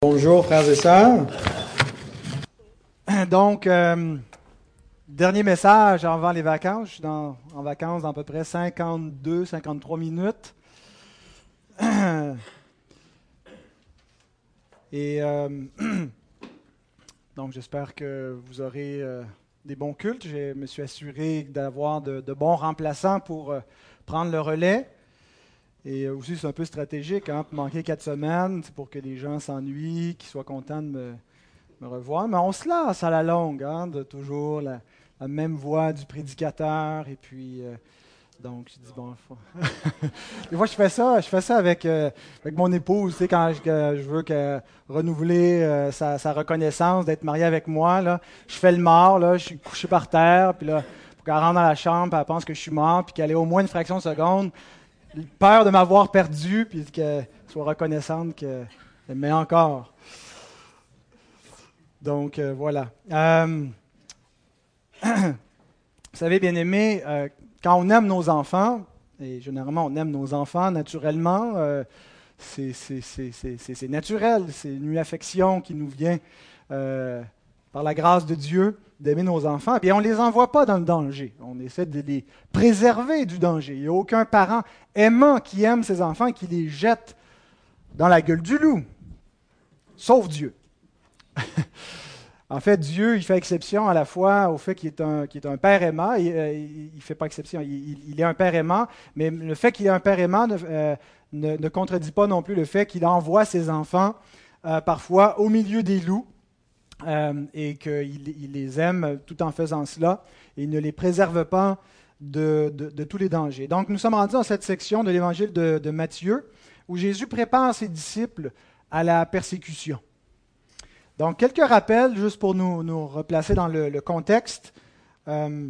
Bonjour frères et sœurs. Donc, euh, dernier message avant les vacances. Je suis en vacances dans à peu près 52, 53 minutes. Et euh, donc, j'espère que vous aurez euh, des bons cultes. Je me suis assuré d'avoir de, bons remplaçants pour prendre le relais. Et aussi, c'est un peu stratégique, hein, manquer quatre semaines, c'est pour que les gens s'ennuient, qu'ils soient contents de me, revoir. Mais on se lasse à la longue, hein, de toujours la, même voix du prédicateur. Et puis, euh, donc, je dis, bon, faut... des fois, je fais ça, je fais ça avec, euh, avec mon épouse, tu sais, quand je, veux que, renouveler euh, sa, reconnaissance d'être mariée avec moi, là, je fais le mort, là, je suis couché par terre, puis là, pour qu'elle rentre dans la chambre, elle pense que je suis mort, puis qu'elle ait au moins une fraction de seconde peur de m'avoir perdu, puis qu'elle soit reconnaissante qu'elle m'ait encore. Donc, euh, voilà. Euh, vous savez, bien aimé, euh, quand on aime nos enfants, et généralement on aime nos enfants naturellement, c'est naturel, c'est une affection qui nous vient par la grâce de Dieu d'aimer nos enfants, et on ne les envoie pas dans le danger. On essaie de les préserver du danger. Il n'y a aucun parent aimant qui aime ses enfants et qui les jette dans la gueule du loup, sauf Dieu. en fait, Dieu, il fait exception à la fois au fait qu'il est un, père aimant, il ne euh, fait pas exception, il, est un père aimant, mais le fait qu'il est un père aimant ne, euh, contredit pas non plus le fait qu'il envoie ses enfants euh, parfois au milieu des loups euh, et qu'il les aime tout en faisant cela, et il ne les préserve pas de, tous les dangers. Donc nous sommes rendus dans cette section de l'évangile de, Matthieu, où Jésus prépare ses disciples à la persécution. Donc quelques rappels, juste pour nous, replacer dans le, contexte. Euh,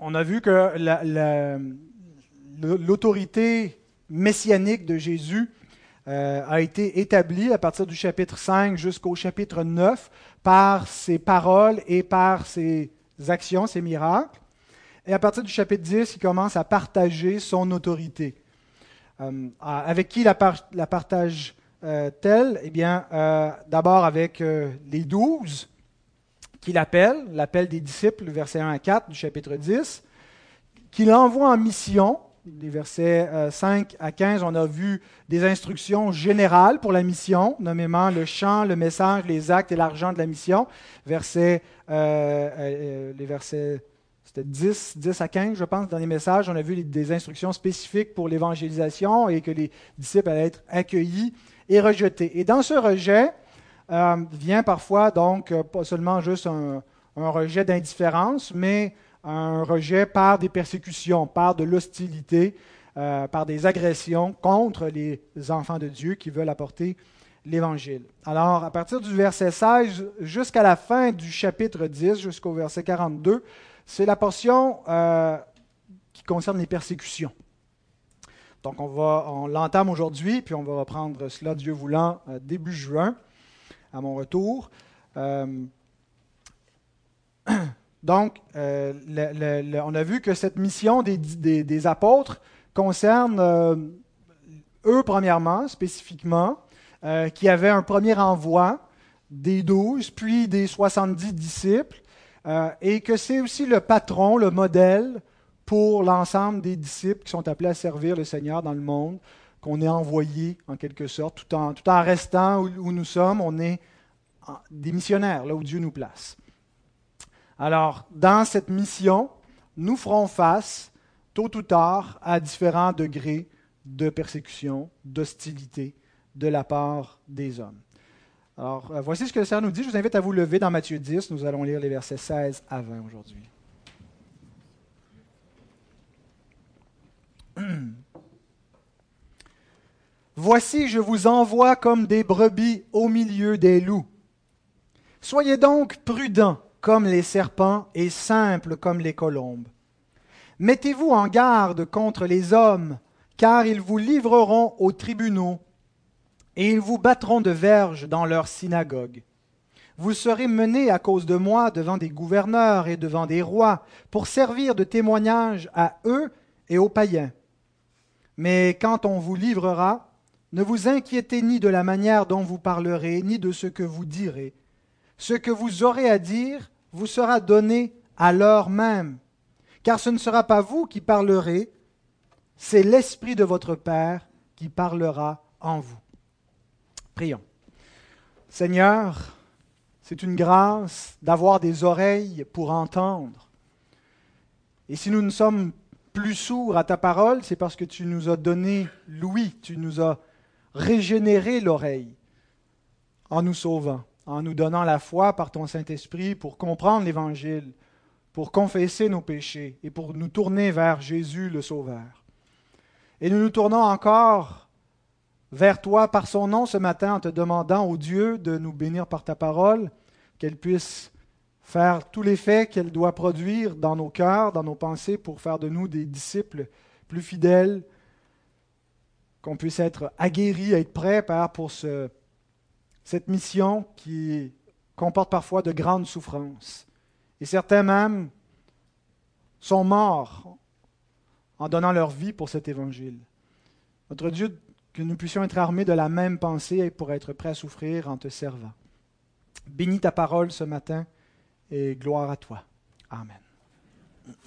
on a vu que l'autorité messianique de Jésus euh, a été établi à partir du chapitre 5 jusqu'au chapitre 9 par ses paroles et par ses actions, ses miracles. Et à partir du chapitre 10, il commence à partager son autorité. Euh, avec qui la, la partage-t-elle Eh bien, euh, d'abord avec les douze qu'il appelle, l'appel des disciples, verset 1 à 4 du chapitre 10, qu'il envoie en mission des versets 5 euh, à 15, on a vu des instructions générales pour la mission, nommément le chant, le message, les actes et l'argent de la mission. Versets, euh, euh, les versets c'était 10, 10 à 15, je pense, dans les messages, on a vu des instructions spécifiques pour l'évangélisation et que les disciples allaient être accueillis et rejetés. Et dans ce rejet vient parfois donc pas seulement juste un rejet d'indifférence, mais un rejet par des persécutions, par de l'hostilité, euh, par des agressions contre les enfants de Dieu qui veulent apporter l'Évangile. Alors, à partir du verset 16 jusqu'à la fin du chapitre 10, jusqu'au verset 42, c'est la portion euh, qui concerne les persécutions. Donc, on, va, on l'entame aujourd'hui, puis on va reprendre cela, Dieu voulant, euh, début juin, à mon retour. Donc, euh, on a vu que cette mission des, apôtres concerne euh, eux, premièrement, spécifiquement, euh, qui avaient un premier envoi des douze, puis des soixante-dix disciples, et que c'est aussi le patron, le modèle pour l'ensemble des disciples qui sont appelés à servir le Seigneur dans le monde, qu'on est envoyé en quelque sorte, tout en, restant où nous sommes, on est des missionnaires, là où Dieu nous place. Alors, dans cette mission, nous ferons face, tôt ou tard, à différents degrés de persécution, d'hostilité de la part des hommes. Alors, euh, voici ce que le Seigneur nous dit. Je vous invite à vous lever dans Matthieu 10. Nous allons lire les versets 16 à 20 aujourd'hui. Voici, je vous envoie comme des brebis au milieu des loups. Soyez donc prudents comme les serpents et simples comme les colombes. Mettez-vous en garde contre les hommes, car ils vous livreront aux tribunaux, et ils vous battront de verges dans leurs synagogues. Vous serez menés à cause de moi devant des gouverneurs et devant des rois, pour servir de témoignage à eux et aux païens. Mais quand on vous livrera, Ne vous inquiétez ni de la manière dont vous parlerez, ni de ce que vous direz. Ce que vous aurez à dire vous sera donné à l'heure même, car ce ne sera pas vous qui parlerez, c'est l'Esprit de votre Père qui parlera en vous. Prions. Seigneur, c'est une grâce d'avoir des oreilles pour entendre. Et si nous ne sommes plus sourds à ta parole, c'est parce que tu nous as donné l'ouïe, tu nous as régénéré l'oreille en nous sauvant, en nous donnant la foi par ton Saint-Esprit pour comprendre l'Évangile, pour confesser nos péchés et pour nous tourner vers Jésus le Sauveur. Et nous nous tournons encore vers toi par son nom ce matin en te demandant, au Dieu, de nous bénir par ta parole, qu'elle puisse faire tous les qu'elle doit produire dans nos cœurs, dans nos pensées, pour faire de nous des disciples plus fidèles, qu'on puisse être aguerris, être prêts pour ce, cette mission qui comporte parfois de grandes souffrances. Et certains même sont morts en donnant leur vie pour cet évangile. Notre Dieu, que nous puissions être armés de la même pensée pour être prêts à souffrir en te servant. Bénis ta parole ce matin et gloire à toi. Amen.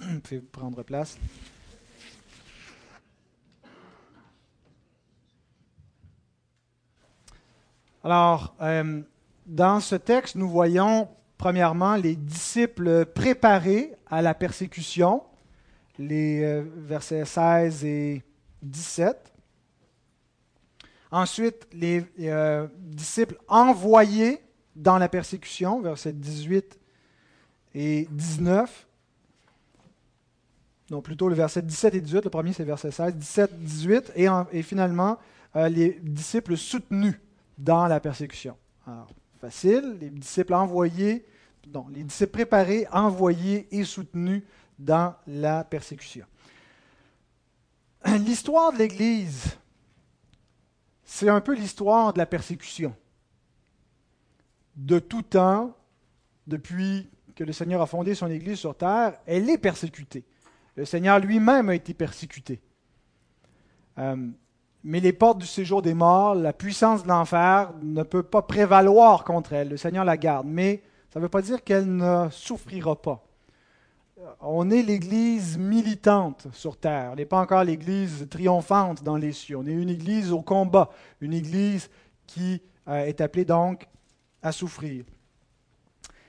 Vous prendre place. Alors, euh, dans ce texte, nous voyons premièrement les disciples préparés à la persécution, les euh, versets 16 et 17. Ensuite, les euh, disciples envoyés dans la persécution, versets 18 et 19. Non, plutôt le verset 17 et 18. Le premier, c'est verset 16. 17, 18. Et, et finalement, les disciples soutenus dans la persécution. Alors, facile. Les disciples envoyés, non, les disciples préparés, envoyés et soutenus dans la persécution. L'histoire de l'Église c'est un peu l'histoire de la persécution. De tout temps, depuis que le Seigneur a fondé son Église sur terre, elle est persécutée. Le Seigneur lui-même a été persécuté. Euh, mais les portes du séjour des morts, la puissance de l'enfer ne peut pas prévaloir contre elle. Le Seigneur la garde. Mais ça ne veut pas dire qu'elle ne souffrira pas on est l'Église militante sur terre. On n'est pas encore l'Église triomphante dans les cieux. On est une Église au combat, une Église qui euh, est appelée donc à souffrir.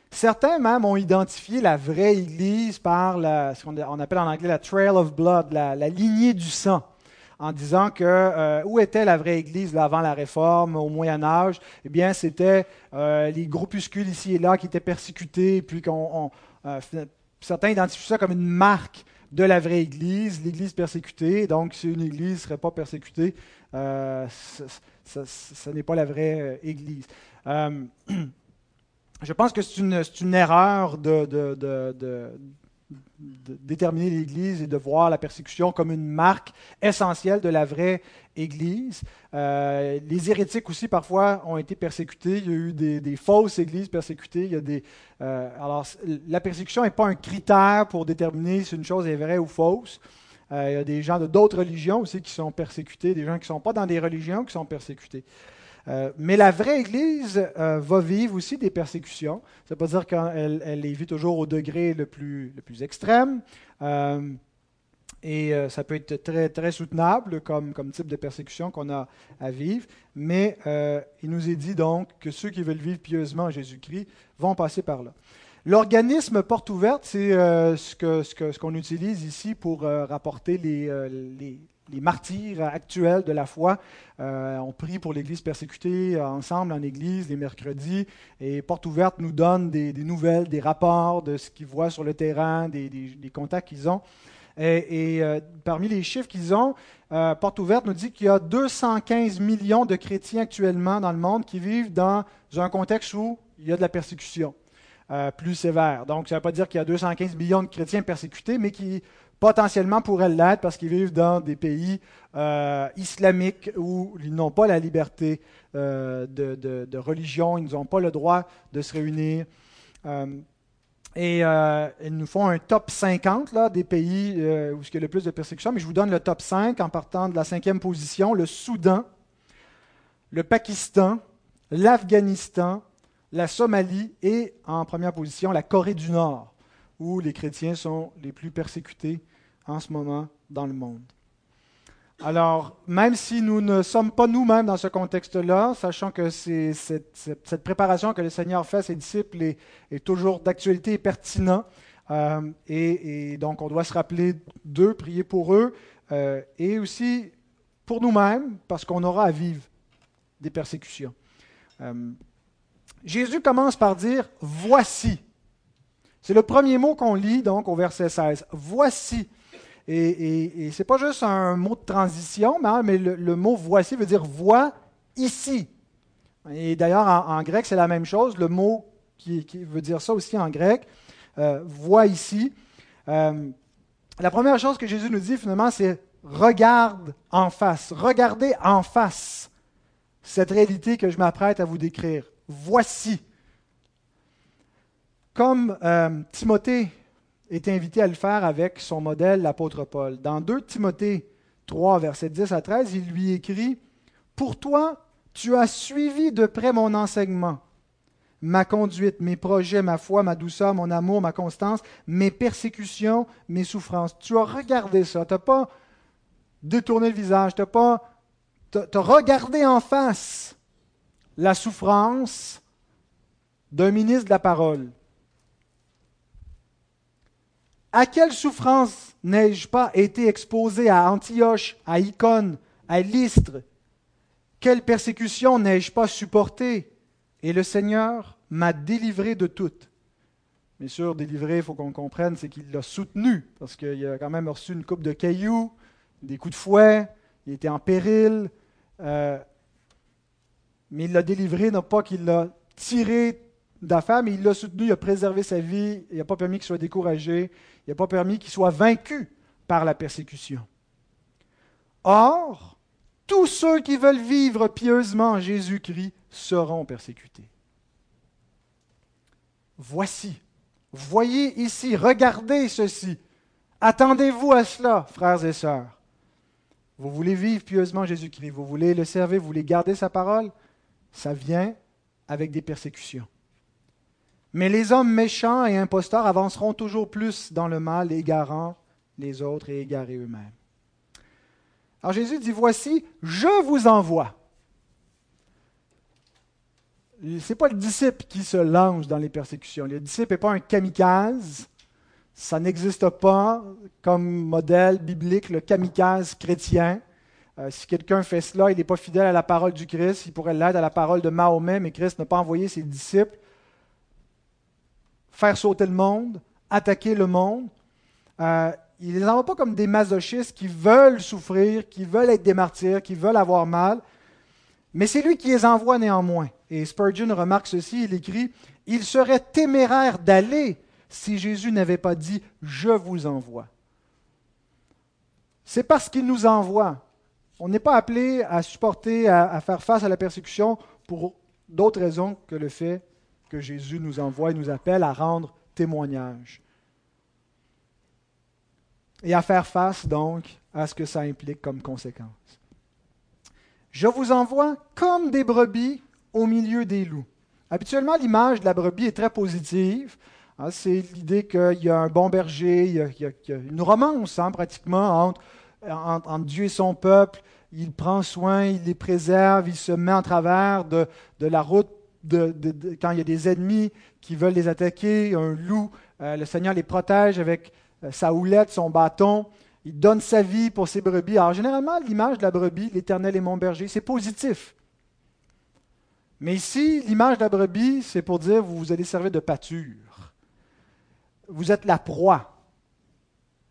Certains même ont identifié la vraie Église par ce qu'on appelle en anglais la trail of blood, la, lignée du sang, en disant que euh, où était la vraie Église avant la Réforme, au Moyen Âge? Eh bien, c'était euh, les groupuscules ici et là qui étaient persécutés, puis qu'on Certains identifient ça comme une marque de la vraie Église, l'Église persécutée. Donc, si une Église ne serait pas persécutée, euh, ce n'est pas la vraie euh, Église. Euh, je pense que c'est une, erreur de déterminer l'Église et de voir la persécution comme une marque essentielle de la vraie Église. Euh, les hérétiques aussi, parfois, ont été persécutés. Il y a eu des, fausses églises persécutées. Il y a des, euh, alors, la persécution n'est pas un critère pour déterminer si une chose est vraie ou fausse. Euh, il y a des gens de d'autres religions aussi qui sont persécutés, des gens qui ne sont pas dans des religions qui sont persécutés. Euh, mais la vraie Église euh, va vivre aussi des persécutions. Ça ne veut pas dire qu'elle elle les vit toujours au degré le plus, extrême. Euh, et ça peut être très, très soutenable comme, type de persécution qu'on a à vivre. Mais il nous est dit donc que ceux qui veulent vivre pieusement Jésus-Christ vont passer par là. L'organisme porte ouverte, c'est ce qu'on utilise ici pour rapporter les les martyrs actuels de la foi. Euh, on pour l'Église persécutée ensemble en Église les mercredis. Et Porte ouverte nous donne des, nouvelles, des rapports de ce qu'ils voient sur le terrain, des, contacts qu'ils ont. Et, euh, parmi les chiffres qu'ils ont, euh, Porte ouverte nous dit qu'il y a 215 millions de chrétiens actuellement dans le monde qui vivent dans un contexte où il y a de la persécution. plus sévère. Donc, ça ne veut pas dire qu'il y a 215 millions de chrétiens persécutés, mais qui potentiellement pourraient l'être parce qu'ils vivent dans des pays euh, islamiques où ils n'ont pas la liberté euh, de, religion, ils n'ont pas le droit de se réunir. Euh, et ils nous font un top 50 là, des pays où il y a le plus de persécutions, mais je vous donne le top 5 en partant de la cinquième position, le Soudan. le Pakistan, l'Afghanistan, la Somalie et, en première position, la Corée du Nord, où les chrétiens sont les plus persécutés en ce moment dans le monde. Alors, même si nous ne sommes pas nous-mêmes dans ce contexte-là, sachant que cette, préparation que le Seigneur fait à ses disciples est, toujours d'actualité et pertinent, euh, et, donc on doit se rappeler d'eux, prier pour eux, euh, et aussi pour nous-mêmes, parce qu'on aura à vivre des persécutions. Euh, Jésus commence par dire Voici. C'est le premier mot qu'on lit donc au verset 16. Voici. Et, ce n'est pas juste un mot de transition, mais, hein, le, mot voici veut dire vois ici. Et d'ailleurs, en, grec, c'est la même chose. Le mot qui, veut dire ça aussi en grec, euh, ici. Euh, la première chose que Jésus nous dit finalement, c'est regarde en face. Regardez en face cette réalité que je m'apprête à vous décrire. Voici. Comme euh, Timothée est invité à le faire avec son modèle, l'apôtre Paul. Dans 2 Timothée 3, versets 10 à 13, il lui écrit Pour toi, tu as suivi de près mon enseignement, ma conduite, mes projets, ma foi, ma douceur, mon amour, ma constance, mes persécutions, mes souffrances. Tu as regardé ça. Tu n'as pas détourné le visage. Tu pas. Tu as regardé en face la souffrance d'un ministre de la parole. À quelle souffrance n'ai-je pas été exposé à Antioche, à Icône, à Lystre? Quelle persécution n'ai-je pas supporté Et le Seigneur m'a délivré de toutes. Bien sûr, délivré, il faut qu'on comprenne, c'est qu'il l'a soutenu, parce qu'il a quand même reçu une coupe de cailloux, des coups de fouet, il était en péril, euh, mais il l'a délivré, non pas qu'il l'a tiré d'affaires, mais il l'a soutenu, il a préservé sa vie, il n'a pas permis qu'il soit découragé, il n'a pas permis qu'il soit vaincu par la persécution. Or, tous ceux qui veulent vivre pieusement en Jésus-Christ seront persécutés. Voici, voyez ici, regardez ceci. Attendez-vous à cela, frères et sœurs. Vous voulez vivre pieusement Jésus-Christ, vous voulez le servir, vous voulez garder sa parole, ça vient avec des persécutions. Mais les hommes méchants et imposteurs avanceront toujours plus dans le mal, égarant les autres et égarés eux-mêmes. Alors Jésus dit, voici, je vous envoie. Ce n'est pas le disciple qui se lance dans les persécutions. Le disciple n'est pas un kamikaze. Ça n'existe pas comme modèle biblique, le kamikaze chrétien. Euh, si quelqu'un fait cela, il n'est pas fidèle à la parole du Christ. Il pourrait l'être à la parole de Mahomet, mais Christ n'a pas envoyé ses disciples faire sauter le monde, attaquer le monde. Euh, il ne les envoie pas comme des masochistes qui veulent souffrir, qui veulent être des martyrs, qui veulent avoir mal, mais c'est lui qui les envoie néanmoins. Et Spurgeon remarque ceci, il écrit, Il serait téméraire d'aller si Jésus n'avait pas dit ⁇ Je vous envoie ⁇ C'est parce qu'il nous envoie. On n'est pas appelé à supporter, à faire face à la persécution pour d'autres raisons que le fait que Jésus nous envoie et nous appelle à rendre témoignage. Et à faire face donc à ce que ça implique comme conséquence. Je vous envoie comme des brebis au milieu des loups. Habituellement, l'image de la brebis est très positive. Hein, c'est l'idée qu'il y a un bon berger, il y a, une romance hein, pratiquement entre, Dieu et son peuple. Il prend soin, il les préserve, il se met en travers de la route quand il y a des ennemis qui veulent les attaquer, un loup, euh, le Seigneur les protège avec euh, sa houlette, son bâton. Il donne sa vie pour ses brebis. Alors généralement, l'image de la brebis, l'Éternel est mon berger, c'est positif. Mais ici, l'image de la brebis, c'est pour dire vous, vous allez servir de pâture. Vous êtes la proie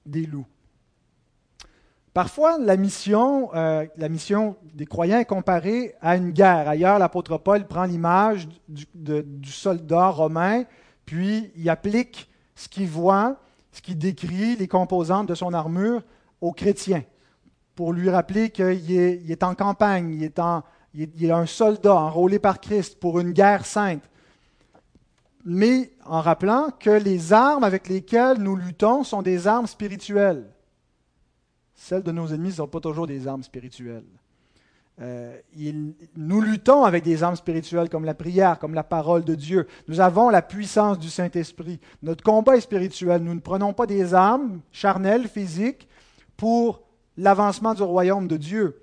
des loups. Parfois, la mission, euh, la mission des croyants est comparée à une guerre. Ailleurs, l'apôtre Paul prend l'image du, soldat romain, puis il applique ce qu'il voit, ce qu'il décrit, les composantes de son armure aux chrétiens, pour lui rappeler qu'il est, en campagne, il est, il est un soldat enrôlé par Christ pour une guerre sainte. Mais en rappelant que les armes avec lesquelles nous luttons sont des armes spirituelles. Celles de nos ennemis ne sont pas toujours des armes spirituelles. Euh, nous luttons avec des armes spirituelles comme la prière, comme la parole de Dieu. Nous avons la puissance du Saint-Esprit. Notre combat est spirituel. Nous ne prenons pas des armes charnelles, physiques, pour l'avancement du royaume de Dieu.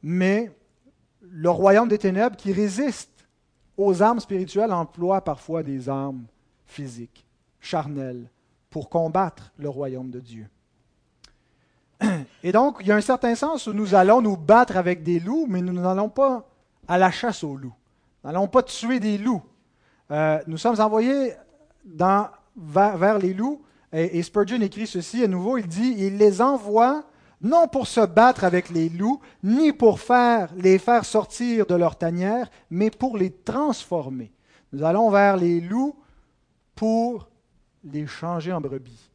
Mais le royaume des ténèbres qui résiste aux armes spirituelles emploie parfois des armes physiques, charnelles, pour combattre le royaume de Dieu. Et donc, il y a un certain sens où nous allons nous battre avec des loups, mais nous n'allons pas à la chasse aux loups. Nous n'allons pas tuer des loups. Euh, nous sommes envoyés dans, vers, les loups, et, et, Spurgeon écrit ceci à nouveau, il dit, il les envoie non pour se battre avec les loups, ni pour faire, les faire sortir de leur tanière, mais pour les transformer. Nous allons vers les loups pour les changer en brebis.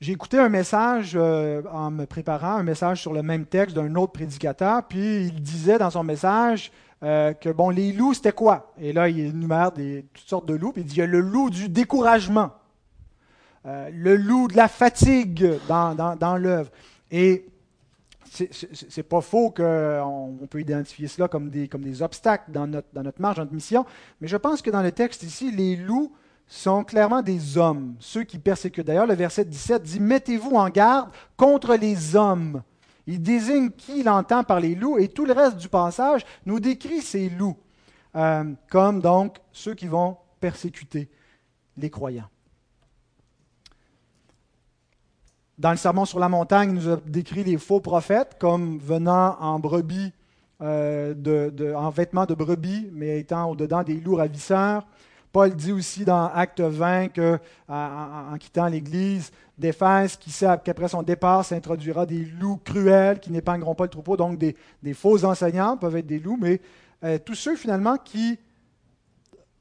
J'ai écouté un message euh, en me préparant, un message sur le même texte d'un autre prédicateur, puis il disait dans son message euh, que bon, les loups, c'était quoi? Et là, il énumère des, toutes sortes de loups, puis il dit il y a le loup du découragement, euh, le loup de la fatigue dans, dans, dans l'œuvre. Et c'est pas faux qu'on on peut identifier cela comme des, obstacles dans notre, dans notre marge, dans notre mission, mais je pense que dans le texte ici, les loups sont clairement des hommes, ceux qui persécutent. D'ailleurs, le verset 17 dit Mettez-vous en garde contre les hommes. Il désigne qui il entend par les loups, et tout le reste du passage nous décrit ces loups euh, comme donc ceux qui vont persécuter les croyants. Dans le Sermon sur la montagne, il nous a décrit les faux prophètes comme venant en brebis, euh, en vêtements de brebis, mais étant au-dedans des loups ravisseurs. Paul dit aussi dans Acte 20 qu'en en, quittant l'Église d'Éphèse, qui sait qu'après son départ s'introduira des loups cruels qui n'épargneront pas le troupeau, donc des, faux enseignants peuvent être des loups, mais euh, tous ceux finalement qui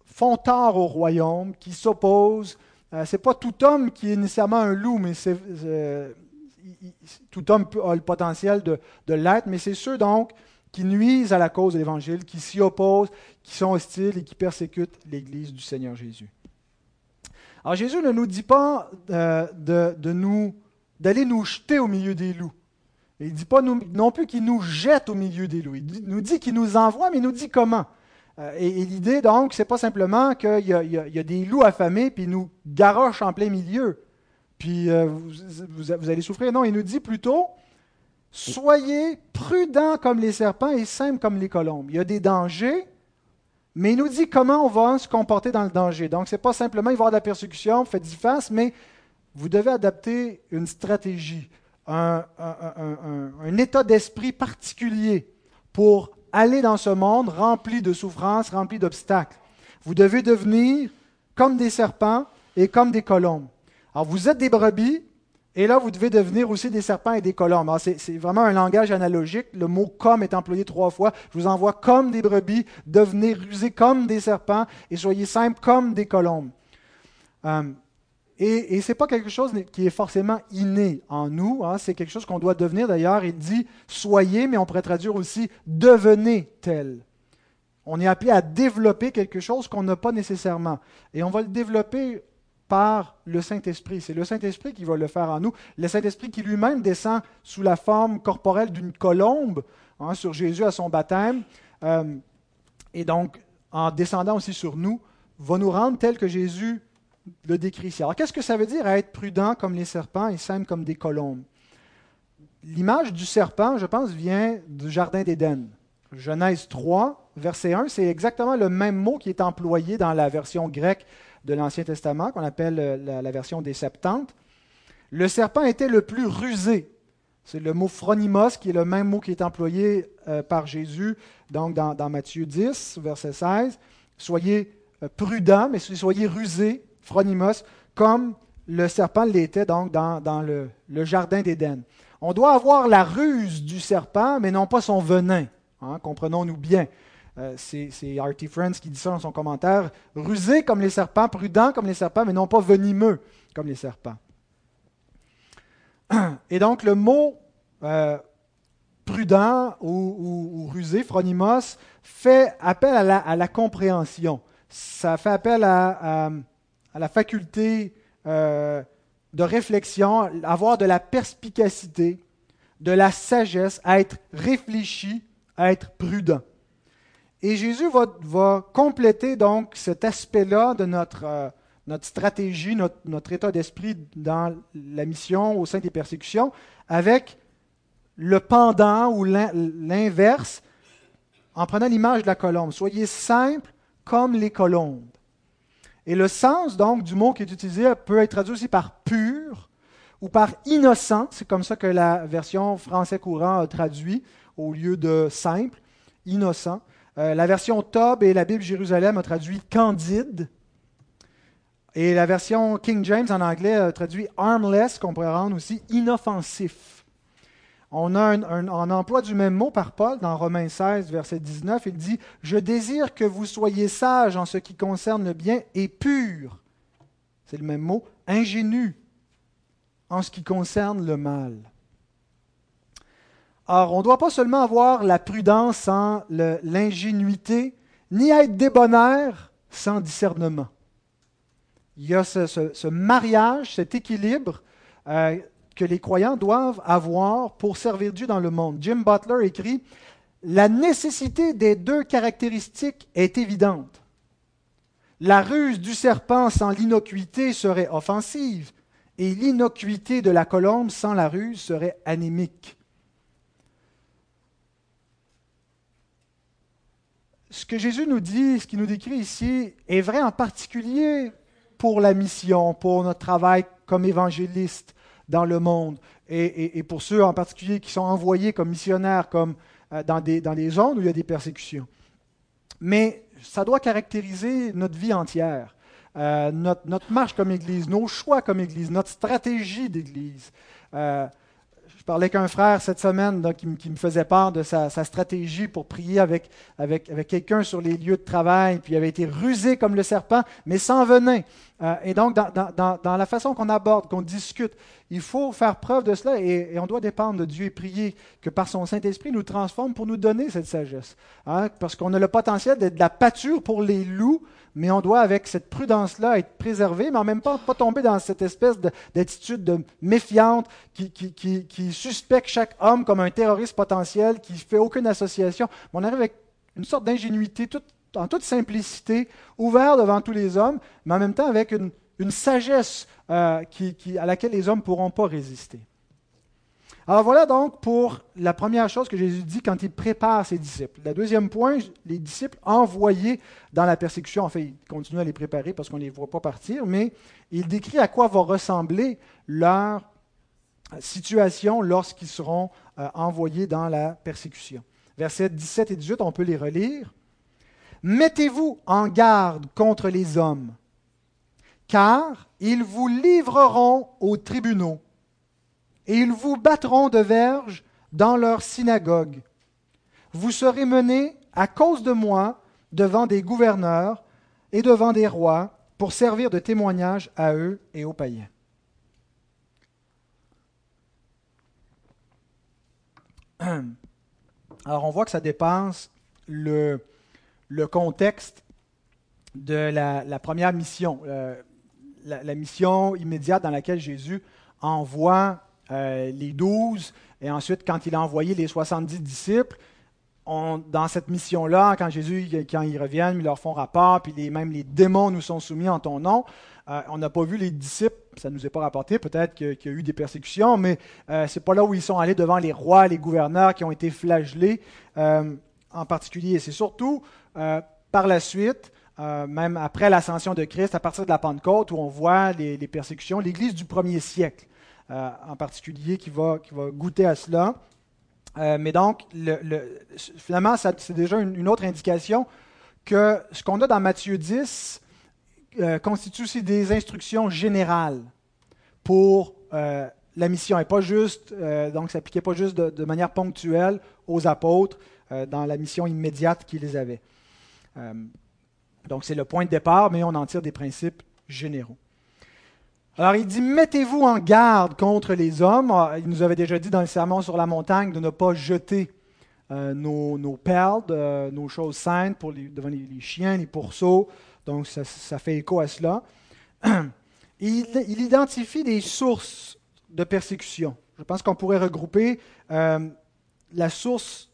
font tort au royaume, qui s'opposent. Euh, Ce n'est pas tout homme qui est nécessairement un loup, mais c'est, euh, tout homme a le potentiel de, de l'être, mais c'est ceux donc qui nuisent à la cause de l'Évangile, qui s'y opposent, qui sont hostiles et qui persécutent l'Église du Seigneur Jésus. Alors Jésus ne nous dit pas euh, de, nous, d'aller nous jeter au milieu des loups. Il ne dit pas non plus qu'il nous jette au milieu des loups. Il nous dit qu'il nous envoie, mais il nous dit comment? Euh, et, l'idée, donc, c'est pas simplement qu'il y, a des loups affamés, puis il nous garoche en plein milieu, puis euh, vous, allez souffrir. Non, il nous dit plutôt, Soyez prudents comme les serpents et simples comme les colombes. Il y a des dangers, mais il nous dit comment on va se comporter dans le danger. Donc, ce n'est pas simplement y avoir de la persécution, faites y face, mais vous devez adapter une stratégie, un, un état d'esprit particulier pour aller dans ce monde rempli de souffrances, rempli d'obstacles. Vous devez devenir comme des serpents et comme des colombes. Alors, vous êtes des brebis, et là, vous devez devenir aussi des serpents et des colombes. C'est vraiment un langage analogique. Le mot comme est employé trois fois. Je vous envoie comme des brebis, devenez rusés comme des serpents et soyez simples comme des colombes. Euh, et, ce n'est pas quelque chose qui est forcément inné en nous. Hein. c'est quelque chose qu'on doit devenir. D'ailleurs, il dit soyez, mais on pourrait traduire aussi devenez tel. On est appelé à développer quelque chose qu'on n'a pas nécessairement. Et on va le développer par le Saint-Esprit. C'est le Saint-Esprit qui va le faire en nous. Le Saint-Esprit qui lui-même descend sous la forme corporelle d'une colombe hein, sur Jésus à son baptême. Euh, et donc, en descendant aussi sur nous, va nous rendre tel que Jésus le décrit ici. Alors, qu'est-ce que ça veut dire être prudent comme les serpents et simple comme des colombes? L'image du serpent, je pense, vient du Jardin d'Éden. Genèse 3, verset 1, c'est exactement le même mot qui est employé dans la version grecque de l'Ancien Testament, qu'on appelle euh, la, version des Septante. Le serpent était le plus rusé. C'est le mot phronimos, qui est le même mot qui est employé euh, par Jésus donc dans, Matthieu 10, verset 16. Soyez euh, prudents, mais soyez rusés, phronimos, comme le serpent l'était donc dans, le, jardin d'Éden. On doit avoir la ruse du serpent, mais non pas son venin. Hein, comprenons-nous bien. Euh, c'est Artie Friends qui dit ça dans son commentaire. Rusé comme les serpents, prudent comme les serpents, mais non pas venimeux comme les serpents. Et donc le mot euh, prudent ou, rusé, phronimos, fait appel à la, compréhension. Ça fait appel à, la faculté euh, de réflexion, avoir de la perspicacité, de la sagesse, à être réfléchi, à être prudent. Et Jésus va, compléter donc cet aspect-là de notre, euh, notre stratégie, notre, notre état d'esprit dans la mission au sein des persécutions avec le pendant ou l'inverse en prenant l'image de la colombe. Soyez simple comme les colombes. Et le sens donc du mot qui est utilisé peut être traduit aussi par pur ou par innocent. C'est comme ça que la version français courant a traduit au lieu de simple, innocent. Euh, la version Tob et la Bible Jérusalem a traduit candide. Et la version King James en anglais a traduit harmless, qu'on pourrait rendre aussi inoffensif. On a un, emploi du même mot par Paul dans Romains 16, verset 19. Il dit Je désire que vous soyez sages en ce qui concerne le bien et purs. C'est le même mot, ingénu en ce qui concerne le mal. Or, on ne doit pas seulement avoir la prudence sans l'ingénuité, ni être débonnaire sans discernement. Il y a ce, mariage, cet équilibre euh, que les croyants doivent avoir pour servir Dieu dans le monde. Jim Butler écrit La nécessité des deux caractéristiques est évidente. La ruse du serpent sans l'innocuité serait offensive, et l'innocuité de la colombe sans la ruse serait anémique. Ce que Jésus nous dit, ce qu'il nous décrit ici, est vrai en particulier pour la mission, pour notre travail comme évangéliste, dans le monde. Et, pour ceux en particulier qui sont envoyés comme missionnaires, comme euh, dans, des, dans zones où il y a des persécutions. Mais ça doit caractériser notre vie entière, euh, notre, notre, marche comme Église, nos choix comme Église, notre stratégie d'Église. Euh, je parlais avec un frère cette semaine qui, me faisait part de sa, stratégie pour prier avec, avec, avec quelqu'un sur les lieux de travail, puis il avait été rusé comme le serpent, mais sans venin. Euh, et donc, dans, la façon qu'on aborde, qu'on discute, il faut faire preuve de cela et, on doit dépendre de Dieu et prier que par son Saint-Esprit nous transforme pour nous donner cette sagesse. Hein, parce qu'on a le potentiel d'être de la pâture pour les loups, mais on doit, avec cette prudence-là, être préservé, mais en même temps, pas tomber dans cette espèce d'attitude de, méfiante qui, suspecte chaque homme comme un terroriste potentiel, qui ne fait aucune association. on arrive avec une sorte d'ingénuité, en toute simplicité, ouvert devant tous les hommes, mais en même temps avec une, sagesse euh, à laquelle les hommes ne pourront pas résister. Alors voilà donc pour la première chose que Jésus dit quand il prépare ses disciples. Le deuxième point, les disciples envoyés dans la persécution, en fait, il continue à les préparer parce qu'on ne les voit pas partir, mais il décrit à quoi va ressembler leur situation lorsqu'ils seront euh, envoyés dans la persécution. Versets 17 et 18, on peut les relire. Mettez-vous en garde contre les hommes, car ils vous livreront aux tribunaux et ils vous battront de verges dans leur synagogue. Vous serez menés à cause de moi devant des gouverneurs et devant des rois pour servir de témoignage à eux et aux païens. Alors on voit que ça dépense le, le contexte de la, première mission, euh, la, mission immédiate dans laquelle Jésus envoie euh, les douze, et ensuite, quand il a envoyé les 70 disciples, dans cette mission-là, quand Jésus, quand ils reviennent, ils leur font rapport, puis même les démons nous sont soumis en ton nom. Euh, on n'a pas vu les disciples, ça ne nous est pas rapporté, peut-être qu'il y a eu des persécutions, mais euh, ce n'est pas là où ils sont allés devant les rois, les gouverneurs qui ont été flagellés en particulier. C'est surtout par la suite, même après l'ascension de Christ, à partir de la Pentecôte, où on voit les persécutions, l'Église du premier siècle. Euh, en particulier qui va, goûter à cela. Euh, mais donc, le, finalement, c'est déjà une, autre indication que ce qu'on a dans Matthieu 10 euh, constitue aussi des instructions générales pour la mission et pas juste, donc s'appliquait pas juste de, manière ponctuelle aux apôtres dans la mission immédiate qu'ils avaient. Donc c'est le point de départ, mais on en tire des principes généraux. Alors il dit, mettez-vous en garde contre les hommes. Ah, il nous avait déjà dit dans le sermon sur la montagne de ne pas jeter euh, nos, perles, nos choses saintes devant les, chiens, les pourceaux. Donc ça, fait écho à cela. il, identifie des sources de persécution. Je pense qu'on pourrait regrouper euh, la source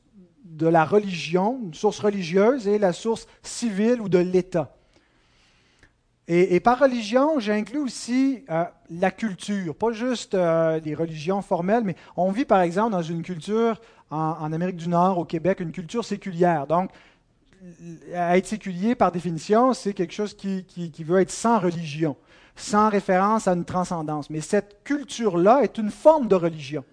de la religion, une source religieuse, et la source civile ou de l'État. Et, par religion, j'inclus aussi euh, la culture, pas juste euh, les religions formelles, mais on vit par exemple dans une culture en, Amérique du Nord, au Québec, une culture séculière. Donc, être séculier, par définition, c'est quelque chose qui, qui, veut être sans religion, sans référence à une transcendance. Mais cette culture-là est une forme de religion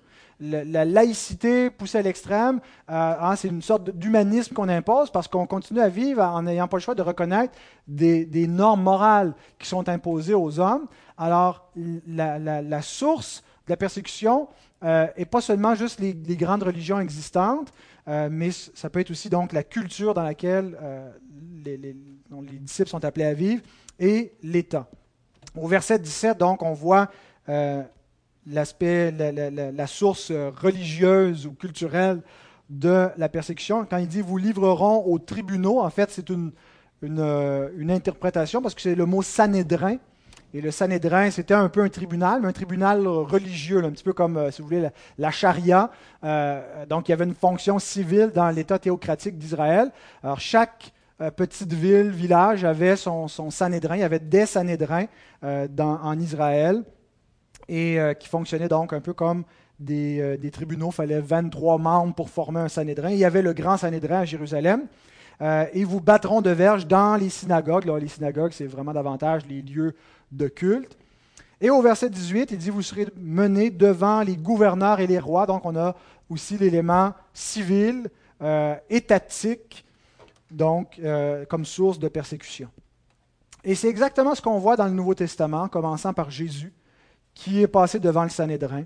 la, laïcité poussée à l'extrême, euh, hein, c'est une sorte d'humanisme qu'on impose parce qu'on continue à vivre en n'ayant pas le choix de reconnaître des, normes morales qui sont imposées aux hommes. Alors, la, source de la persécution euh, pas seulement juste les, grandes religions existantes, euh, mais ça peut être aussi donc la culture dans laquelle les, les, disciples sont appelés à vivre et l'État. Au verset 17, donc, on voit l'aspect, la, source religieuse ou culturelle de la persécution. Quand il dit vous livreront aux tribunaux, en fait, c'est une, une, interprétation parce que c'est le mot Sanhédrin. Et le Sanhédrin, c'était un peu un tribunal, mais un tribunal religieux, un petit peu comme, euh, si vous voulez, la, charia. Euh, donc, il y avait une fonction civile dans l'État théocratique d'Israël. Alors, chaque euh, petite ville, village avait son, son Sanhédrin. Il y avait des Sanhédrins en Israël et euh, qui fonctionnait donc un peu comme des, euh, tribunaux. Il fallait 23 membres pour former un Sanhédrin. Il y avait le grand Sanhédrin à Jérusalem. Euh, ils vous battront de verge dans les synagogues. les synagogues, c'est vraiment davantage les lieux de culte. Et au verset 18, il dit, vous serez menés devant les gouverneurs et les rois. Donc on a aussi l'élément civil, étatique, donc comme source de persécution. Et c'est exactement ce qu'on voit dans le Nouveau Testament, commençant par Jésus qui est passé devant le Sanhédrin,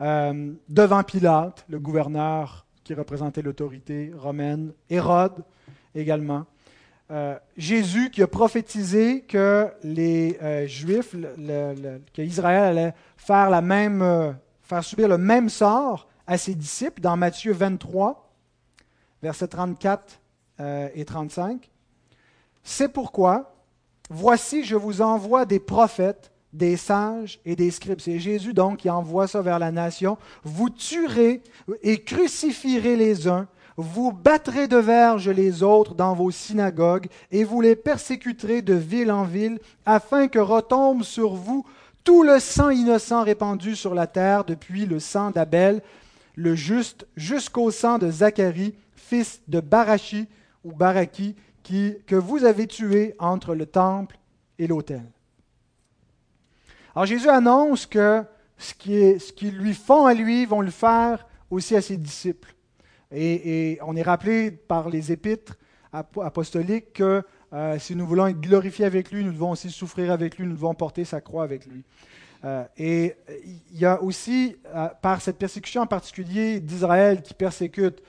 euh, devant Pilate, le gouverneur qui représentait l'autorité romaine, Hérode également. Euh, Jésus qui a prophétisé que les euh, Juifs, qu'Israël allait faire, la même, faire subir le même sort à ses disciples dans Matthieu 23, versets 34 et 35. C'est pourquoi, voici, je vous envoie des prophètes des sages et des scribes. C'est Jésus donc qui envoie ça vers la nation. Vous tuerez et crucifierez les uns, vous battrez de verge les autres dans vos synagogues, et vous les persécuterez de ville en ville, afin que retombe sur vous tout le sang innocent répandu sur la terre, depuis le sang d'Abel, le juste, jusqu'au sang de Zacharie, fils de Barachi ou Baraki, que vous avez tué entre le temple et l'autel. Alors Jésus annonce que ce qu'ils qui lui font à lui, vont le faire aussi à ses disciples. Et, on est rappelé par les épîtres apostoliques que euh, si nous voulons être glorifiés avec lui, nous devons aussi souffrir avec lui, nous devons porter sa croix avec lui. Euh, et il y a aussi, euh, par cette persécution en particulier d'Israël qui persécute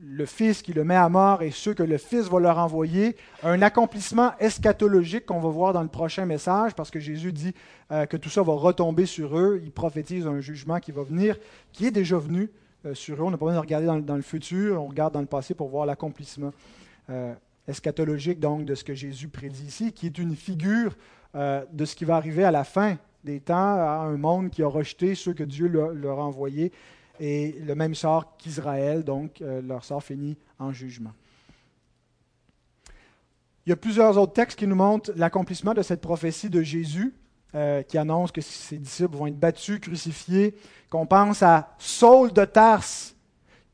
le Fils qui le met à mort et ceux que le Fils va leur envoyer, un accomplissement eschatologique qu'on va voir dans le prochain message, parce que Jésus dit euh, que tout ça va retomber sur eux. Il prophétise un jugement qui va venir, qui est déjà venu euh, sur eux. On n'a pas besoin de regarder dans, le futur, on regarde dans le passé pour voir l'accomplissement euh, eschatologique donc de ce que Jésus prédit ici, qui est une figure de ce qui va arriver à la fin des temps, à un monde qui a rejeté ceux que Dieu leur a envoyés et le même sort qu'Israël, donc euh, leur sort finit en jugement. Il y a plusieurs autres textes qui nous montrent l'accomplissement de cette prophétie de Jésus, euh, qui annonce que ses disciples vont être battus, crucifiés, qu'on pense à Saul de Tarse,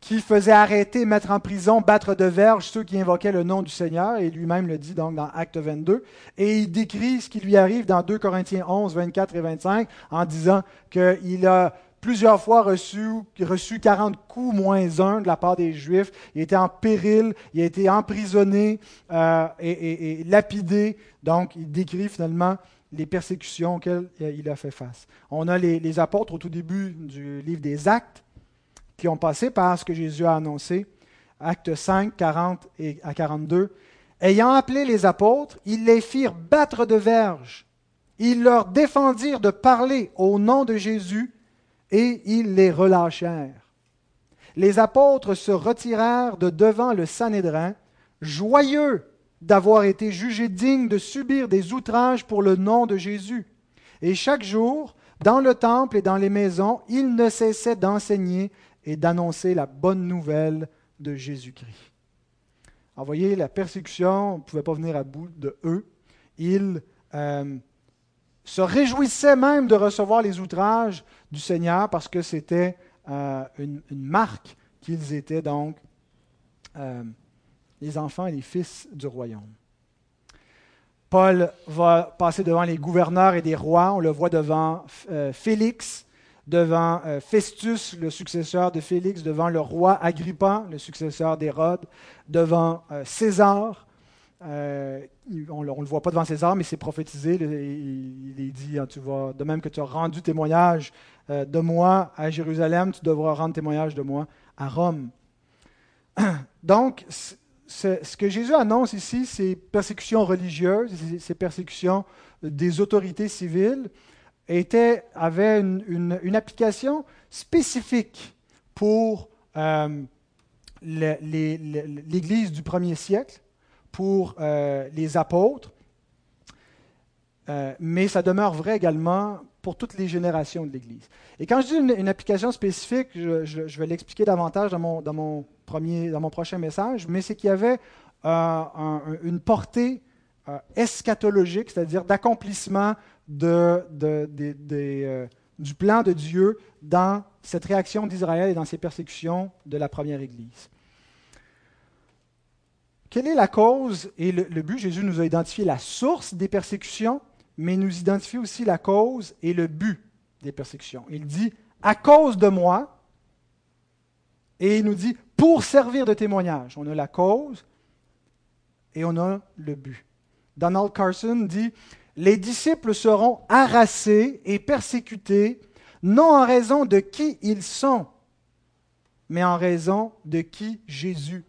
qui faisait arrêter, mettre en prison, battre de verge ceux qui invoquaient le nom du Seigneur, et lui-même le dit donc dans Acte 22, et il décrit ce qui lui arrive dans 2 Corinthiens 11, 24 et 25, en disant qu'il a plusieurs fois reçu, reçu 40 coups moins un de la part des Juifs. Il était en péril, il a été emprisonné euh, et, lapidé. Donc, il décrit finalement les persécutions auxquelles il a fait face. On a les, apôtres au tout début du livre des Actes qui ont passé par ce que Jésus a annoncé. Actes 5, 40 et à 42. Ayant appelé les apôtres, ils les firent battre de verge. Ils leur défendirent de parler au nom de Jésus et ils les relâchèrent. Les apôtres se retirèrent de devant le Sanhédrin, joyeux d'avoir été jugés dignes de subir des outrages pour le nom de Jésus. Et chaque jour, dans le temple et dans les maisons, il ne cessait d'enseigner et d'annoncer la bonne nouvelle de Jésus-Christ. vous voyez, la persécution ne pouvait pas venir à bout de eux. Ils euh, se réjouissaient même de recevoir les outrages du Seigneur parce que c'était euh, une, marque qu'ils étaient donc euh, les enfants et les fils du royaume. Paul va passer devant les gouverneurs et des rois. On le voit devant Félix, devant Festus, le successeur de Félix, devant le roi Agrippa, le successeur d'Hérode, devant César, euh, on ne le voit pas devant César, mais c'est prophétisé. Il, est dit, hein, tu vas, de même que tu as rendu témoignage euh, de moi à Jérusalem, tu devras rendre témoignage de moi à Rome. Donc, ce que Jésus annonce ici, c'est persécutions religieuses, ces persécutions des autorités civiles, était, avait une, application spécifique pour euh, l'Église du premier siècle pour euh, les apôtres, euh, mais ça demeure vrai également pour toutes les générations de l'Église. Et quand je dis une, application spécifique, je, vais l'expliquer davantage dans mon, dans, mon premier, dans mon prochain message, mais c'est qu'il y avait euh, une portée eschatologique, c'est-à-dire d'accomplissement du plan de Dieu dans cette réaction d'Israël et dans ces persécutions de la première Église. Quelle est la cause et le, but? Jésus nous a identifié la source des persécutions, mais nous identifie aussi la cause et le but des persécutions. Il dit à cause de moi, et il nous dit pour servir de témoignage. On a la cause et on a le but. Donald Carson dit Les disciples seront harassés et persécutés, non en raison de qui ils sont, mais en raison de qui Jésus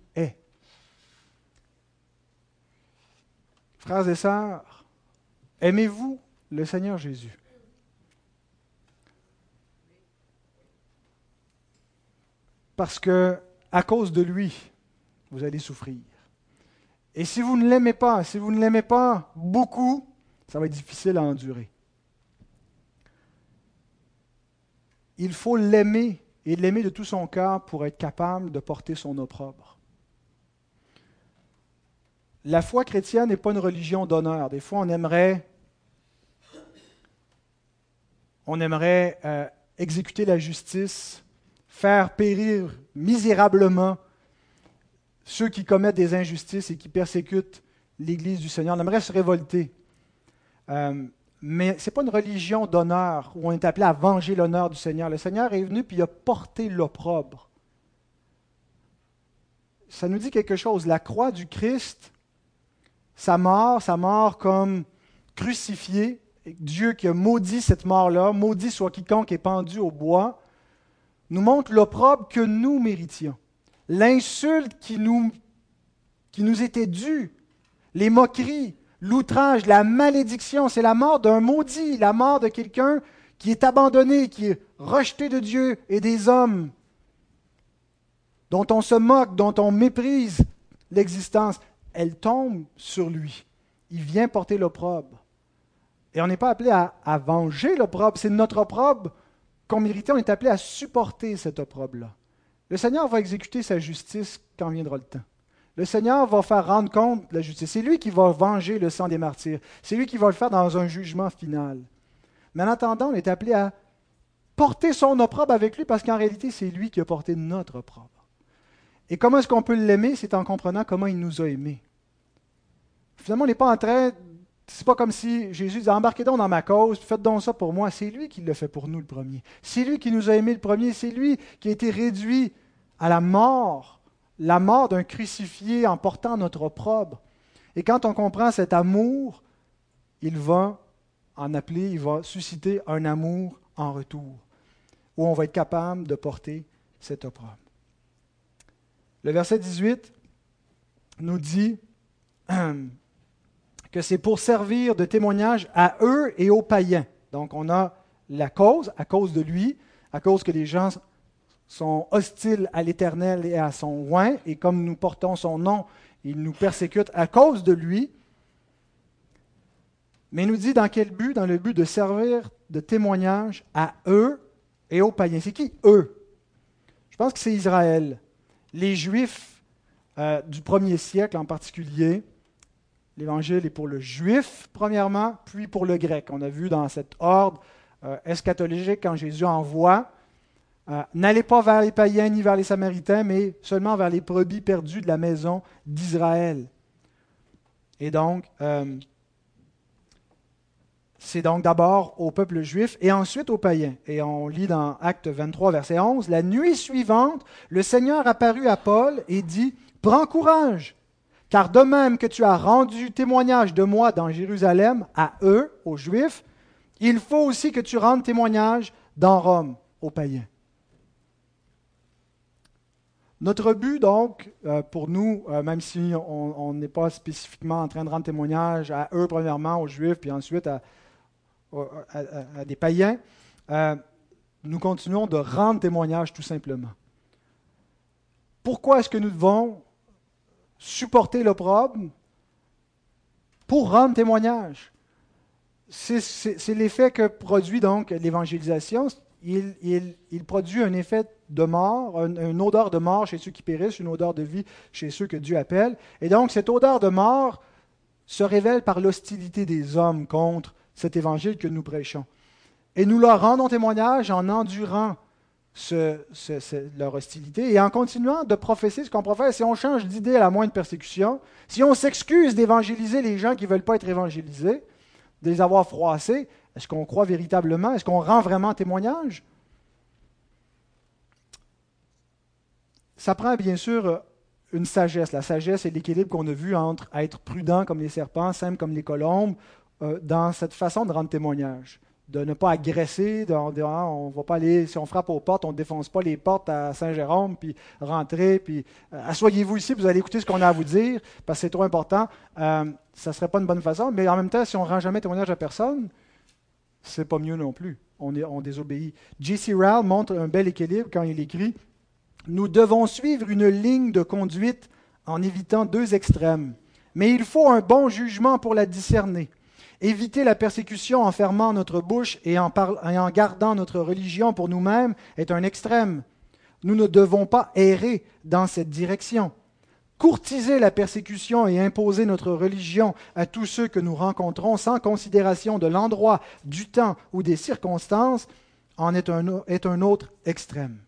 Frères et sœurs, aimez-vous le Seigneur Jésus? Parce que à cause de lui, vous allez souffrir. Et si vous ne l'aimez pas, si vous ne l'aimez pas beaucoup, ça va être difficile à endurer. Il faut l'aimer et l'aimer de tout son cœur pour être capable de porter son opprobre la foi chrétienne n'est pas une religion d'honneur. Des fois, on aimerait, on aimerait euh, exécuter la justice, faire périr misérablement ceux qui commettent des injustices et qui persécutent l'Église du Seigneur. On aimerait se révolter. Euh, mais ce n'est pas une religion d'honneur où on est appelé à venger l'honneur du Seigneur. Le Seigneur est venu puis il a porté l'opprobre. Ça nous dit quelque chose. La croix du Christ sa mort, sa mort comme crucifié, Dieu qui a maudit cette mort-là, maudit soit quiconque est pendu au bois, nous montre l'opprobre que nous méritions, l'insulte qui nous, qui nous était due, les moqueries, l'outrage, la malédiction, c'est la mort d'un maudit, la mort de quelqu'un qui est abandonné, qui est rejeté de Dieu et des hommes, dont on se moque, dont on méprise l'existence elle tombe sur lui. Il vient porter l'opprobre. Et on n'est pas appelé à, venger l'opprobre, c'est notre opprobre qu'on méritait, on est appelé à supporter cet opprobre-là. Le Seigneur va exécuter sa justice quand viendra le temps. Le Seigneur va faire rendre compte de la justice. C'est lui qui va venger le sang des martyrs. C'est lui qui va le faire dans un jugement final. Mais en attendant, on est appelé à porter son opprobre avec lui parce qu'en réalité, c'est lui qui a porté notre opprobre. Et comment est-ce qu'on peut l'aimer? C'est en comprenant comment il nous a aimés. Finalement, on n'est pas en train. C'est pas comme si Jésus disait embarquez donc dans ma cause, faites donc ça pour moi. C'est lui qui le fait pour nous le premier. C'est lui qui nous a aimés le premier. C'est lui qui a été réduit à la mort, la mort d'un crucifié en portant notre opprobre. Et quand on comprend cet amour, il va en appeler, il va susciter un amour en retour, où on va être capable de porter cet opprobre. Le verset 18 nous dit que c'est pour servir de témoignage à eux et aux païens. Donc on a la cause, à cause de lui, à cause que les gens sont hostiles à l'Éternel et à son oin, et comme nous portons son nom, ils nous persécutent à cause de lui. Mais il nous dit dans quel but? Dans le but de servir de témoignage à eux et aux païens. C'est qui eux? Je pense que c'est Israël. Les Juifs euh, du premier siècle en particulier. L'évangile est pour le juif, premièrement, puis pour le grec. On a vu dans cet ordre euh, eschatologique quand Jésus envoie euh, N'allez pas vers les païens ni vers les samaritains, mais seulement vers les brebis perdues de la maison d'Israël. Et donc, c'est donc d'abord au peuple juif et ensuite aux païens. Et on lit dans Acte 23, verset 11, La nuit suivante, le Seigneur apparut à Paul et dit, Prends courage, car de même que tu as rendu témoignage de moi dans Jérusalem à eux, aux Juifs, il faut aussi que tu rendes témoignage dans Rome, aux païens. Notre but, donc, euh, pour nous, euh, même si on n'est pas spécifiquement en train de rendre témoignage à eux, premièrement, aux Juifs, puis ensuite à, des païens, euh, nous continuons de rendre témoignage tout simplement. Pourquoi est-ce que nous devons supporter l'opprobre pour rendre témoignage? C'est l'effet que produit donc l'évangélisation. Il, produit un effet de mort, une odeur de mort chez ceux qui périssent, une odeur de vie chez ceux que Dieu appelle. Et donc cette odeur de mort se révèle par l'hostilité des hommes contre cet évangile que nous prêchons. Et nous leur rendons témoignage en endurant leur hostilité et en continuant de professer ce qu'on professe. Si on change d'idée à la moindre persécution, si on s'excuse d'évangéliser les gens qui ne veulent pas être évangélisés, de les avoir froissés, est-ce qu'on croit véritablement? Est-ce qu'on rend vraiment témoignage? Ça prend bien sûr une sagesse. La sagesse est l'équilibre qu'on a vu entre être prudent comme les serpents, simple comme les colombes, euh, dans cette façon de rendre témoignage, de ne pas agresser, de, ah, on va pas aller, si on frappe aux portes, on ne défonce pas les portes à Saint-Jérôme, puis rentrer, puis euh, asseyez-vous ici, vous allez écouter ce qu'on a à vous dire, parce que c'est trop important. Euh, ça ne serait pas une bonne façon, mais en même temps, si on ne rend jamais témoignage à personne, c'est pas mieux non plus. On, est, on désobéit. J.C. Rowell montre un bel équilibre quand il écrit Nous devons suivre une ligne de conduite en évitant deux extrêmes, mais il faut un bon jugement pour la discerner. Éviter la persécution en fermant notre bouche et en, gardant notre religion pour nous-mêmes est un extrême. Nous ne devons pas errer dans cette direction. Courtiser la persécution et imposer notre religion à tous ceux que nous rencontrons sans considération de l'endroit, du temps ou des circonstances en est un, est un autre extrême.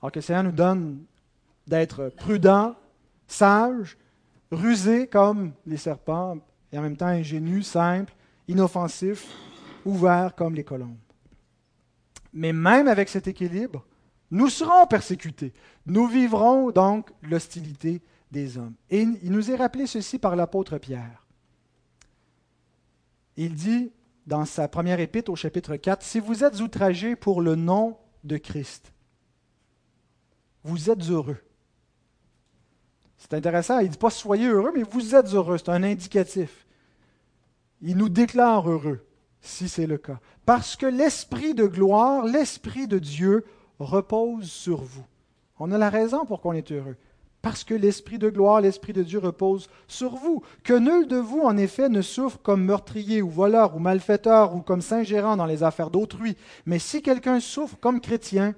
Alors que le Seigneur nous donne d'être prudents, sages, rusés comme les serpents, et en même temps ingénu, simple, inoffensif, ouvert comme les colombes. Mais même avec cet équilibre, nous serons persécutés. Nous vivrons donc l'hostilité des hommes. Et il nous est rappelé ceci par l'apôtre Pierre. Il dit dans sa première épître au chapitre 4, Si vous êtes outragés pour le nom de Christ, vous êtes heureux. C'est intéressant, il ne dit pas soyez heureux, mais vous êtes heureux, c'est un indicatif. Il nous déclare heureux, si c'est le cas. Parce que l'Esprit de gloire, l'Esprit de Dieu repose sur vous. On a la raison pour qu'on est heureux. Parce que l'Esprit de gloire, l'Esprit de Dieu repose sur vous. Que nul de vous, en effet, ne souffre comme meurtrier ou voleur ou malfaiteur ou comme saint-gérant dans les affaires d'autrui. Mais si quelqu'un souffre comme chrétien,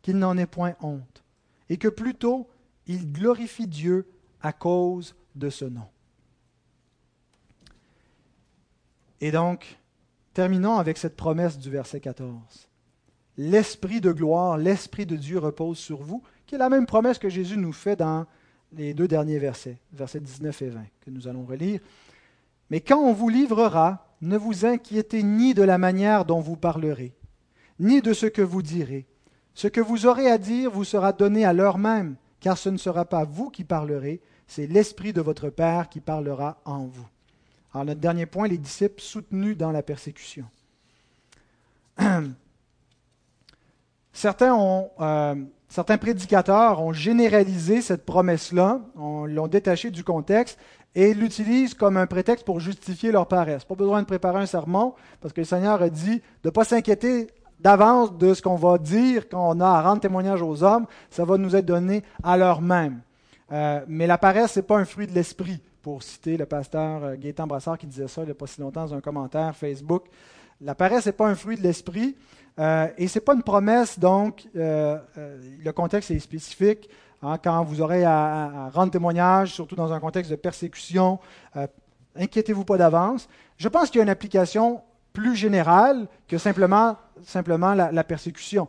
qu'il n'en ait point honte. Et que plutôt, il glorifie Dieu à cause de ce nom. Et donc, terminons avec cette promesse du verset 14. L'Esprit de gloire, l'Esprit de Dieu repose sur vous, qui est la même promesse que Jésus nous fait dans les deux derniers versets, versets 19 et 20, que nous allons relire. Mais quand on vous livrera, ne vous inquiétez ni de la manière dont vous parlerez, ni de ce que vous direz. Ce que vous aurez à dire vous sera donné à l'heure même, car ce ne sera pas vous qui parlerez, c'est l'Esprit de votre Père qui parlera en vous. Alors, dernier point, les disciples soutenus dans la persécution. Certains, ont, euh, certains prédicateurs ont généralisé cette promesse-là, l'ont détachée du contexte et l'utilisent comme un prétexte pour justifier leur paresse. Pas besoin de préparer un sermon parce que le Seigneur a dit de ne pas s'inquiéter d'avance de ce qu'on va dire quand on a à rendre témoignage aux hommes, ça va nous être donné à l'heure même. Euh, mais la paresse, ce n'est pas un fruit de l'esprit pour citer le pasteur euh, Gaétan Brassard qui disait ça il n'y a pas si longtemps dans un commentaire Facebook. La paresse n'est pas un fruit de l'esprit euh, et ce n'est pas une promesse, donc euh, le contexte est spécifique. Hein, quand vous aurez à, rendre témoignage, surtout dans un contexte de persécution, inquiétez-vous pas d'avance. Je pense qu'il y a une application plus générale que simplement, simplement la, persécution.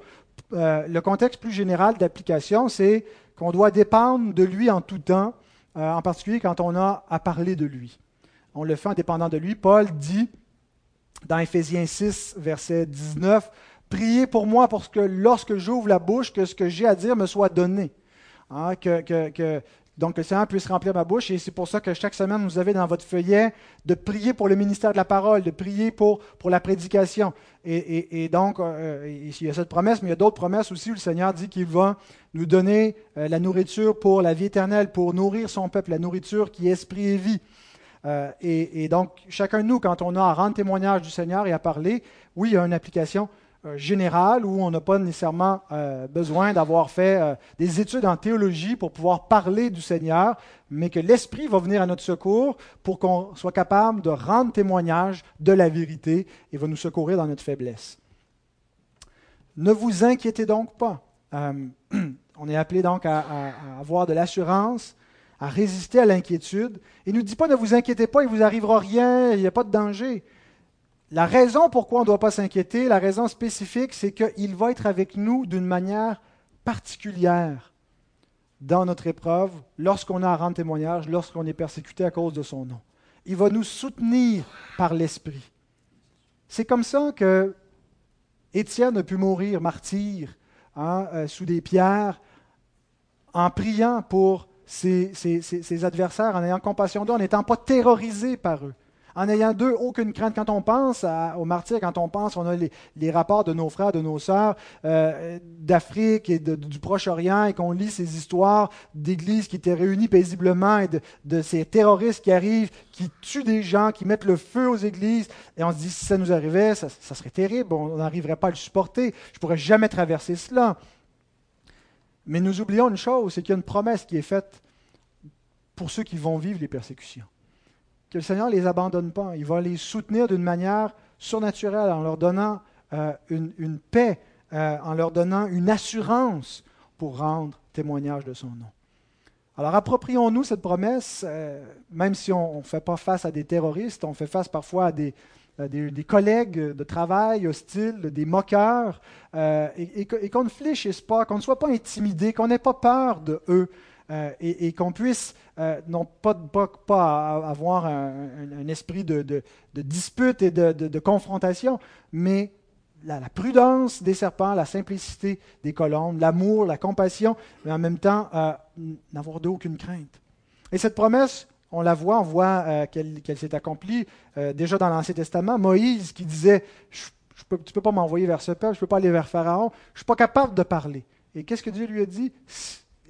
le contexte plus général d'application, c'est qu'on doit dépendre de lui en tout temps euh, en particulier quand on a à parler de lui. On le fait en dépendant de lui. Paul dit dans Éphésiens 6, verset 19, Priez pour moi pour que lorsque j'ouvre la bouche, que ce que j'ai à dire me soit donné. Hein, que, que, donc, le Seigneur puisse remplir ma bouche. Et c'est pour ça que chaque semaine, vous avez dans votre feuillet de prier pour le ministère de la parole, de prier pour, pour la prédication. Et, donc, euh, il y a cette promesse, mais il y a d'autres promesses aussi où le Seigneur dit qu'il va nous donner euh, la nourriture pour la vie éternelle, pour nourrir son peuple, la nourriture qui est esprit et vie. Euh, et, et, donc, chacun de nous, quand on a à rendre témoignage du Seigneur et à parler, oui, il y a une application euh, général où on n'a pas nécessairement euh, besoin d'avoir fait euh, des études en théologie pour pouvoir parler du Seigneur, mais que l'Esprit va venir à notre secours pour qu'on soit capable de rendre témoignage de la vérité et va nous secourir dans notre faiblesse. Ne vous inquiétez donc pas. on est appelé donc à, à avoir de l'assurance, à résister à l'inquiétude. Il ne nous dit pas ne vous inquiétez pas, il ne vous arrivera rien, il n'y a pas de danger. La raison pourquoi on ne doit pas s'inquiéter, la raison spécifique, c'est qu'il va être avec nous d'une manière particulière dans notre épreuve, lorsqu'on a à rendre témoignage, lorsqu'on est persécuté à cause de son nom. Il va nous soutenir par l'Esprit. C'est comme ça que Étienne a pu mourir martyr hein, euh, sous des pierres en priant pour ses, ses adversaires, en ayant compassion d'eux, en n'étant pas terrorisé par eux en ayant d'eux aucune crainte. Quand on pense aux martyrs, quand on pense, on a les, rapports de nos frères, de nos sœurs euh, d'Afrique et du Proche-Orient et qu'on lit ces histoires d'églises qui étaient réunies paisiblement et de, ces terroristes qui arrivent, qui tuent des gens, qui mettent le feu aux églises. Et on se dit, si ça nous arrivait, ça, ça serait terrible, on n'arriverait pas à le supporter. Je ne pourrais jamais traverser cela. Mais nous oublions une chose, c'est qu'il y a une promesse qui est faite pour ceux qui vont vivre les persécutions que le Seigneur ne les abandonne pas. Il va les soutenir d'une manière surnaturelle en leur donnant euh, une, paix, euh, en leur donnant une assurance pour rendre témoignage de son nom. Alors approprions-nous cette promesse, euh, même si on ne fait pas face à des terroristes, on fait face parfois à des, des, collègues de travail hostiles, des moqueurs, et, et qu'on ne fléchisse pas, qu'on ne soit pas intimidé, qu'on n'ait pas peur de eux, euh, et, qu'on puisse euh, non pas, avoir un, esprit de, dispute et de, confrontation, mais la, prudence des serpents, la simplicité des colombes, l'amour, la compassion, mais en même temps euh, n'avoir d'aucune crainte. Et cette promesse, on la voit, on voit qu'elle s'est accomplie déjà dans l'Ancien Testament. Moïse qui disait, tu ne peux pas m'envoyer vers ce peuple, je ne peux pas aller vers Pharaon, je ne suis pas capable de parler. Et qu'est-ce que Dieu lui a dit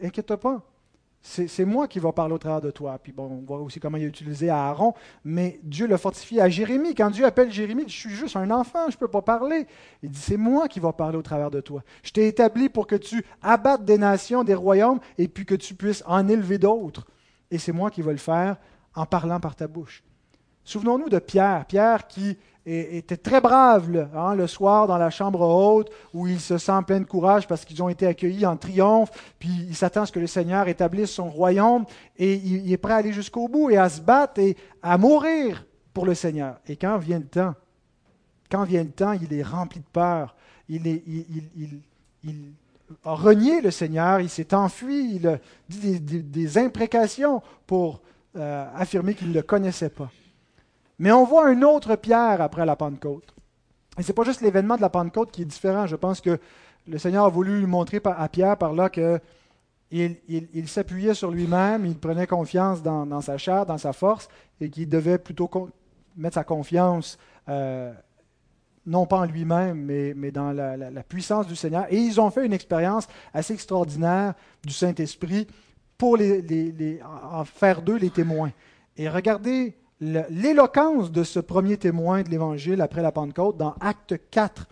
Inquiète pas, c'est moi qui vais parler au travers de toi. Puis bon, on voit aussi comment il a utilisé Aaron, mais Dieu l'a fortifié à Jérémie. Quand Dieu appelle Jérémie, je suis juste un enfant, je ne peux pas parler. Il dit, c'est moi qui vais parler au travers de toi. Je t'ai établi pour que tu abattes des nations, des royaumes, et puis que tu puisses en élever d'autres. Et c'est moi qui vais le faire en parlant par ta bouche. Souvenons-nous de Pierre. Pierre qui était très brave hein, le soir dans la chambre haute où il se sent plein de courage parce qu'ils ont été accueillis en triomphe, puis il s'attend à ce que le Seigneur établisse son royaume et il, est prêt à aller jusqu'au bout et à se battre et à mourir pour le Seigneur. Et quand vient le temps, quand vient le temps, il est rempli de peur, il, a renié le Seigneur, il s'est enfui, il a dit des, imprécations pour euh, affirmer qu'il ne le connaissait pas. Mais on voit un autre Pierre après la Pentecôte. Et ce n'est pas juste l'événement de la Pentecôte qui est différent. Je pense que le Seigneur a voulu montrer à Pierre par là qu'il il, s'appuyait sur lui-même, il prenait confiance dans, sa chair, dans sa force, et qu'il devait plutôt mettre sa confiance euh, non pas en lui-même, mais, dans la, puissance du Seigneur. Et ils ont fait une expérience assez extraordinaire du Saint-Esprit pour en faire d'eux les témoins. Et regardez l'éloquence de ce premier témoin de l'Évangile après la Pentecôte dans Acte 4,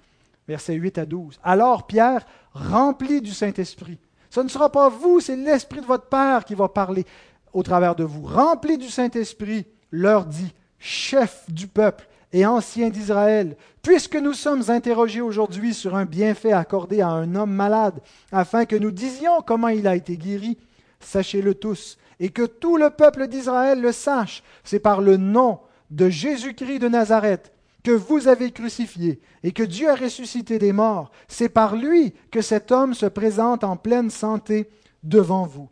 versets 8 à 12. Alors Pierre, rempli du Saint-Esprit, ce ne sera pas vous, c'est l'Esprit de votre Père qui va parler. au travers de vous, rempli du Saint-Esprit, leur dit, chef du peuple et ancien d'Israël, puisque nous sommes interrogés aujourd'hui sur un bienfait accordé à un homme malade, afin que nous disions comment il a été guéri, sachez-le tous, et que tout le peuple d'Israël le sache, c'est par le nom de Jésus-Christ de Nazareth que vous avez crucifié et que Dieu a ressuscité des morts. C'est par lui que cet homme se présente en pleine santé devant vous.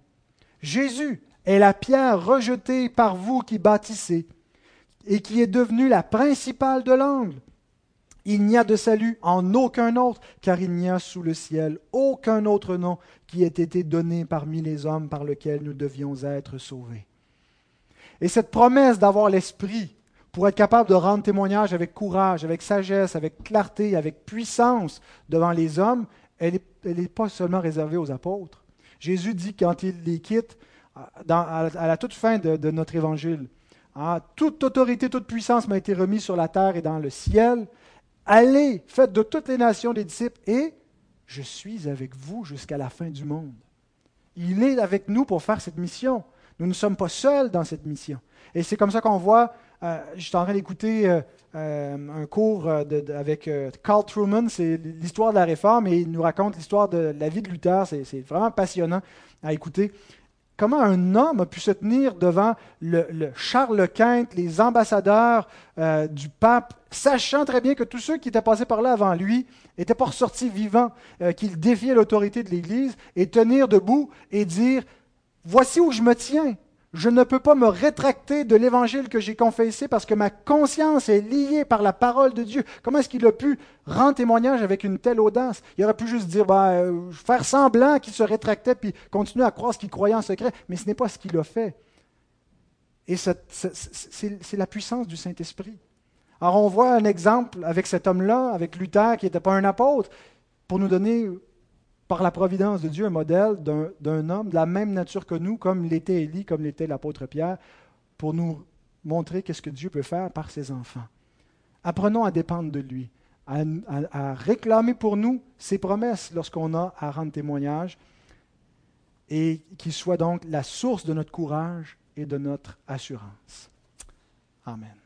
Jésus est la pierre rejetée par vous qui bâtissez et qui est devenue la principale de l'angle. Il n'y a de salut en aucun autre, car il n'y a sous le ciel aucun autre nom qui ait été donné parmi les hommes par lequel nous devions être sauvés. Et cette promesse d'avoir l'Esprit pour être capable de rendre témoignage avec courage, avec sagesse, avec clarté, avec puissance devant les hommes, elle n'est pas seulement réservée aux apôtres. Jésus dit quand il les quitte, à, la toute fin de, notre évangile, hein, toute autorité, toute puissance m'a été remise sur la terre et dans le ciel. Allez, faites de toutes les nations des disciples et je suis avec vous jusqu'à la fin du monde. Il est avec nous pour faire cette mission. Nous ne sommes pas seuls dans cette mission. Et c'est comme ça qu'on voit, euh, je suis en train d'écouter euh, euh, un cours avec Carl Truman, c'est l'histoire de la réforme, et il nous raconte l'histoire de la vie de Luther, c'est vraiment passionnant à écouter comment un homme a pu se tenir devant le, Charles Quint, les ambassadeurs du pape, sachant très bien que tous ceux qui étaient passés par là avant lui n'étaient pas ressortis vivants, qu'ils défiaient l'autorité de l'Église, et tenir debout et dire, voici où je me tiens, je ne peux pas me rétracter de l'évangile que j'ai confessé parce que ma conscience est liée par la parole de Dieu. Comment est-ce qu'il a pu rendre témoignage avec une telle audace? Il aurait pu juste dire, bah, euh, faire semblant qu'il se rétractait puis continuer à croire ce qu'il croyait en secret, mais ce n'est pas ce qu'il a fait. Et c'est la puissance du Saint-Esprit. Alors on voit un exemple avec cet homme-là, avec Luther, qui n'était pas un apôtre, pour nous donner par la providence de Dieu, un modèle d'un homme de la même nature que nous, comme l'était Élie, comme l'était l'apôtre Pierre, pour nous montrer qu'est-ce que Dieu peut faire par ses enfants. Apprenons à dépendre de lui, à, à réclamer pour nous ses promesses lorsqu'on a à rendre témoignage, et qu'il soit donc la source de notre courage et de notre assurance. Amen.